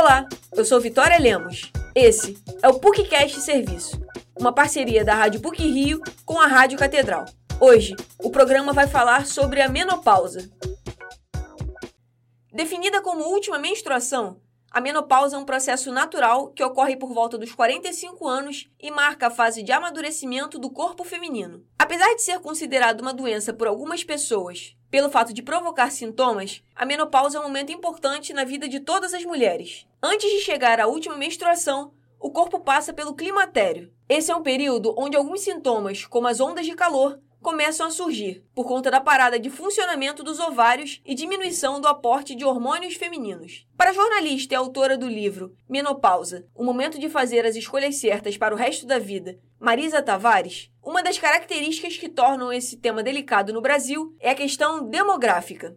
Olá, eu sou Vitória Lemos. Esse é o PUCcast Serviço, uma parceria da Rádio PUC Rio com a Rádio Catedral. Hoje, o programa vai falar sobre a menopausa. Definida como última menstruação, a menopausa é um processo natural que ocorre por volta dos 45 anos e marca a fase de amadurecimento do corpo feminino. Apesar de ser considerada uma doença por algumas pessoas pelo fato de provocar sintomas, a menopausa é um momento importante na vida de todas as mulheres. Antes de chegar à última menstruação, o corpo passa pelo climatério. Esse é um período onde alguns sintomas, como as ondas de calor, começam a surgir, por conta da parada de funcionamento dos ovários e diminuição do aporte de hormônios femininos. Para a jornalista e autora do livro Menopausa O Momento de Fazer as Escolhas Certas para o Resto da Vida, Marisa Tavares, uma das características que tornam esse tema delicado no Brasil é a questão demográfica.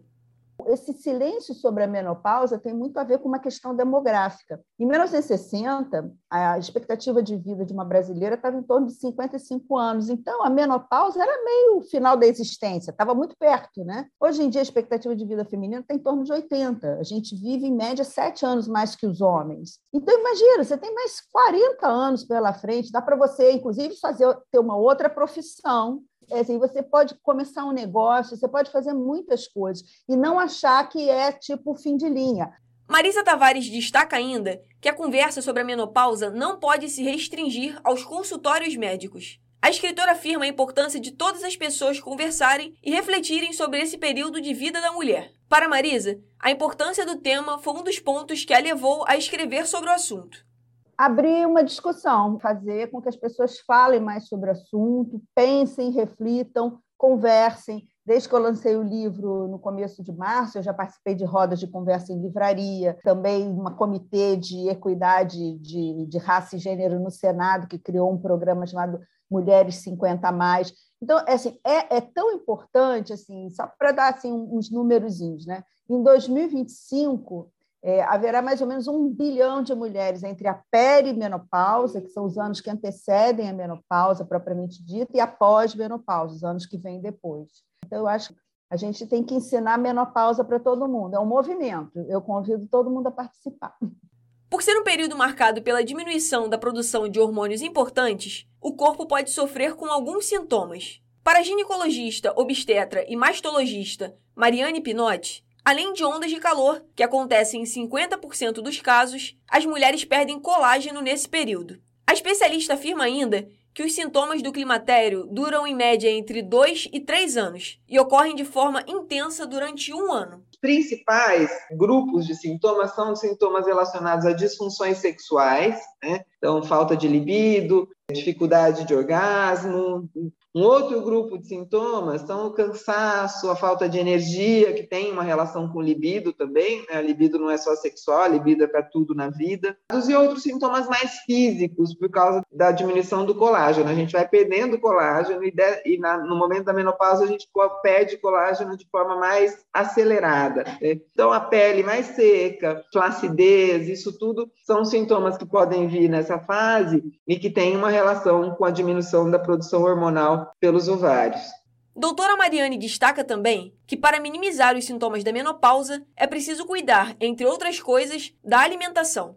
Esse silêncio sobre a menopausa tem muito a ver com uma questão demográfica. Em 1960, a expectativa de vida de uma brasileira estava em torno de 55 anos. Então, a menopausa era meio final da existência, estava muito perto. Né? Hoje em dia, a expectativa de vida feminina está em torno de 80. A gente vive, em média, sete anos mais que os homens. Então, imagina, você tem mais 40 anos pela frente, dá para você, inclusive, fazer ter uma outra profissão é assim, você pode começar um negócio, você pode fazer muitas coisas e não achar que é tipo fim de linha. Marisa Tavares destaca ainda que a conversa sobre a menopausa não pode se restringir aos consultórios médicos. A escritora afirma a importância de todas as pessoas conversarem e refletirem sobre esse período de vida da mulher. Para Marisa, a importância do tema foi um dos pontos que a levou a escrever sobre o assunto abrir uma discussão, fazer com que as pessoas falem mais sobre o assunto, pensem, reflitam, conversem. Desde que eu lancei o livro no começo de março, eu já participei de rodas de conversa em livraria, também uma comitê de equidade de, de raça e gênero no Senado, que criou um programa chamado Mulheres 50 a Mais. Então, é assim, é, é tão importante, assim, só para dar assim, uns númerozinhos, né? Em 2025, é, haverá mais ou menos um bilhão de mulheres entre a perimenopausa, que são os anos que antecedem a menopausa propriamente dita, e a pós-menopausa, os anos que vêm depois. Então, eu acho que a gente tem que ensinar menopausa para todo mundo. É um movimento. Eu convido todo mundo a participar. Por ser um período marcado pela diminuição da produção de hormônios importantes, o corpo pode sofrer com alguns sintomas. Para a ginecologista, obstetra e mastologista Mariane Pinotti, Além de ondas de calor, que acontecem em 50% dos casos, as mulheres perdem colágeno nesse período. A especialista afirma ainda que os sintomas do climatério duram em média entre 2 e 3 anos e ocorrem de forma intensa durante um ano. Os principais grupos de sintomas são sintomas relacionados a disfunções sexuais, né? então falta de libido, dificuldade de orgasmo, um outro grupo de sintomas são o cansaço, a falta de energia, que tem uma relação com libido também. Né? A libido não é só sexual, a libido é para tudo na vida. E outros sintomas mais físicos, por causa da diminuição do colágeno. A gente vai perdendo colágeno e, de, e na, no momento da menopausa a gente perde colágeno de forma mais acelerada. Né? Então, a pele mais seca, flacidez, isso tudo são sintomas que podem vir nessa fase e que têm uma relação com a diminuição da produção hormonal pelos ovários. Doutora Mariane destaca também que, para minimizar os sintomas da menopausa, é preciso cuidar, entre outras coisas, da alimentação.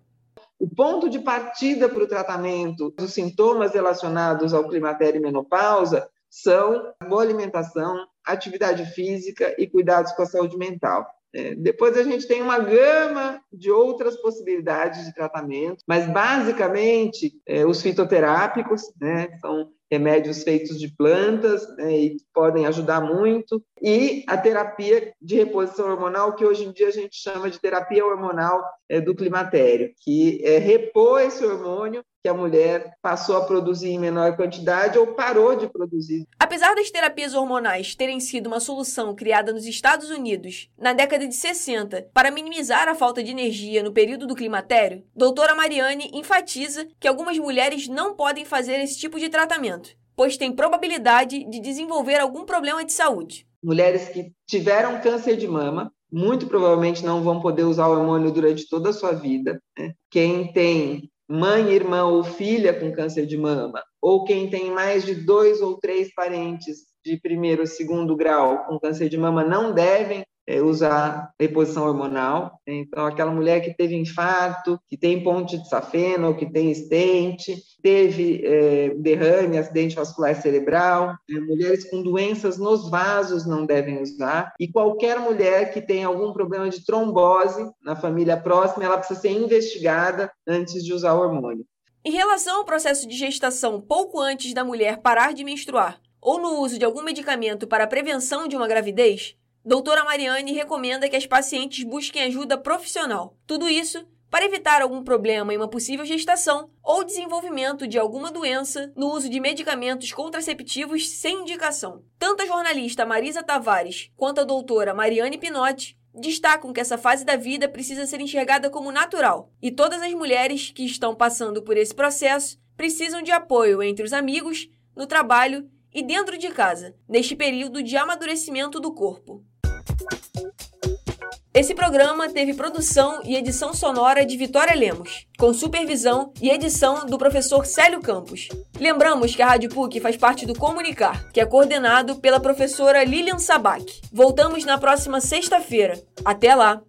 O ponto de partida para o tratamento dos sintomas relacionados ao climatério e menopausa são boa alimentação, atividade física e cuidados com a saúde mental. É, depois a gente tem uma gama de outras possibilidades de tratamento, mas basicamente é, os fitoterápicos né, são remédios feitos de plantas né, e podem ajudar muito, e a terapia de reposição hormonal, que hoje em dia a gente chama de terapia hormonal é, do climatério, que é repor esse hormônio que a mulher passou a produzir em menor quantidade ou parou de produzir. Apesar das terapias hormonais terem sido uma solução criada nos Estados Unidos na década de 60 para minimizar a falta de energia no período do climatério, doutora Mariane enfatiza que algumas mulheres não podem fazer esse tipo de tratamento, pois tem probabilidade de desenvolver algum problema de saúde. Mulheres que tiveram câncer de mama muito provavelmente não vão poder usar o hormônio durante toda a sua vida. Né? Quem tem mãe, irmã ou filha com câncer de mama, ou quem tem mais de dois ou três parentes de primeiro ou segundo grau com câncer de mama, não devem é, usar reposição hormonal. Então, aquela mulher que teve infarto, que tem ponte de safena ou que tem estente, teve é, derrame, acidente vascular cerebral, é, mulheres com doenças nos vasos não devem usar, e qualquer mulher que tem algum problema de trombose na família próxima, ela precisa ser investigada antes de usar o hormônio. Em relação ao processo de gestação pouco antes da mulher parar de menstruar, ou no uso de algum medicamento para a prevenção de uma gravidez, doutora Mariane recomenda que as pacientes busquem ajuda profissional. Tudo isso para evitar algum problema em uma possível gestação ou desenvolvimento de alguma doença no uso de medicamentos contraceptivos sem indicação. Tanto a jornalista Marisa Tavares quanto a doutora Mariane Pinotti destacam que essa fase da vida precisa ser enxergada como natural e todas as mulheres que estão passando por esse processo precisam de apoio entre os amigos, no trabalho e dentro de casa, neste período de amadurecimento do corpo. Esse programa teve produção e edição sonora de Vitória Lemos, com supervisão e edição do professor Célio Campos. Lembramos que a Rádio PUC faz parte do Comunicar, que é coordenado pela professora Lilian Sabac. Voltamos na próxima sexta-feira. Até lá!